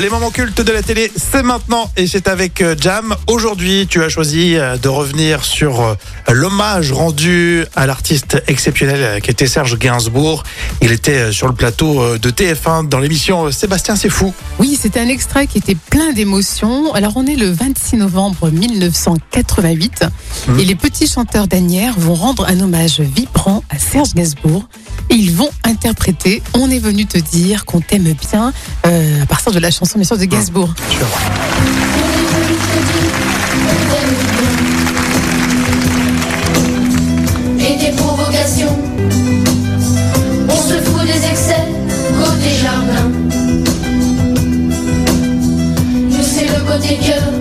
Les moments cultes de la télé, c'est maintenant et c'est avec euh, Jam. Aujourd'hui, tu as choisi euh, de revenir sur euh, l'hommage rendu à l'artiste exceptionnel qui était Serge Gainsbourg. Il était sur le plateau de TF1 dans l'émission Sébastien c'est fou. Oui, c'était un extrait qui était plein d'émotions. Alors, on est le 26 novembre 1988 Mhm. et les petits chanteurs d'Anières vont rendre un hommage vibrant à Serge Gainsbourg et ils vont interpréter On est venu te dire qu'on t'aime bien euh, à partir de la chanson bien sûr de Gainsbourg. et des provocations. On se fout des excès côté jardin. Nous c'est le côté cœur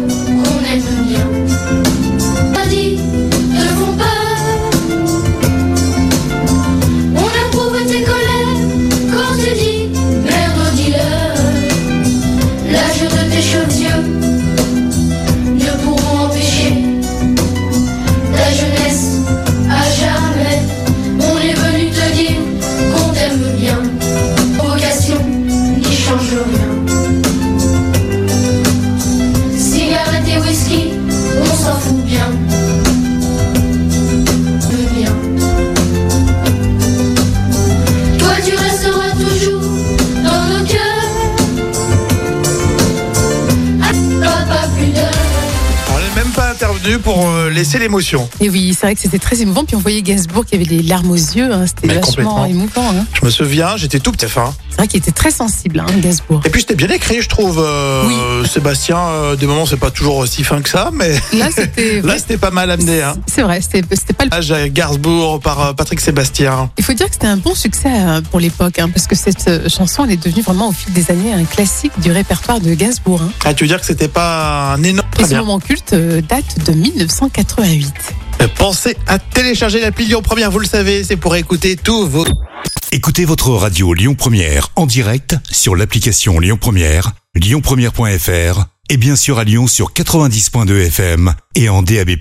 pour euh, laisser l'émotion. Et oui, c'est vrai que c'était très émouvant. Puis on voyait Gainsbourg qui avait les larmes aux yeux. hein. C'était vachement émouvant. hein. Je me souviens, j'étais tout petit. Fin. C'est vrai qu'il était très sensible, hein, Gainsbourg. Et puis c'était bien écrit, je trouve. euh, Sébastien, euh, des moments c'est pas toujours aussi fin que ça, mais Là, c'était. pas mal amené. Hein. C'est vrai, c'était pas le Hommage à Gainsbourg par euh, Patrick Sébastien. Il faut dire que c'était un bon succès pour l'époque, hein, parce que cette chanson elle est devenue vraiment au fil des années un classique du répertoire de Gainsbourg. Ah, tu veux dire que c'était pas un énorme. Et ce moment culte date de 1988. Pensez à télécharger l'appli Lyon Première, vous le savez, c'est pour écouter tous vos. Écoutez votre radio Lyon Première en direct sur l'application Lyon Première, lyonpremière.fr et bien sûr à Lyon sur 90.2 FM et en DAB+.